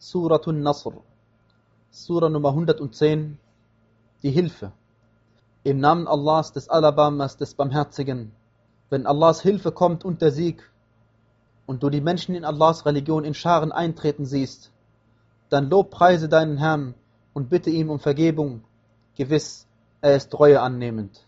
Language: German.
Suratun Nasr, Surah Nummer 110, die Hilfe. Im Namen Allahs, des Alabamas, des Barmherzigen. Wenn Allahs Hilfe kommt und der Sieg und du die Menschen in Allahs Religion in Scharen eintreten siehst, dann lobpreise deinen Herrn und bitte ihm um Vergebung. Gewiss, er ist Reue annehmend.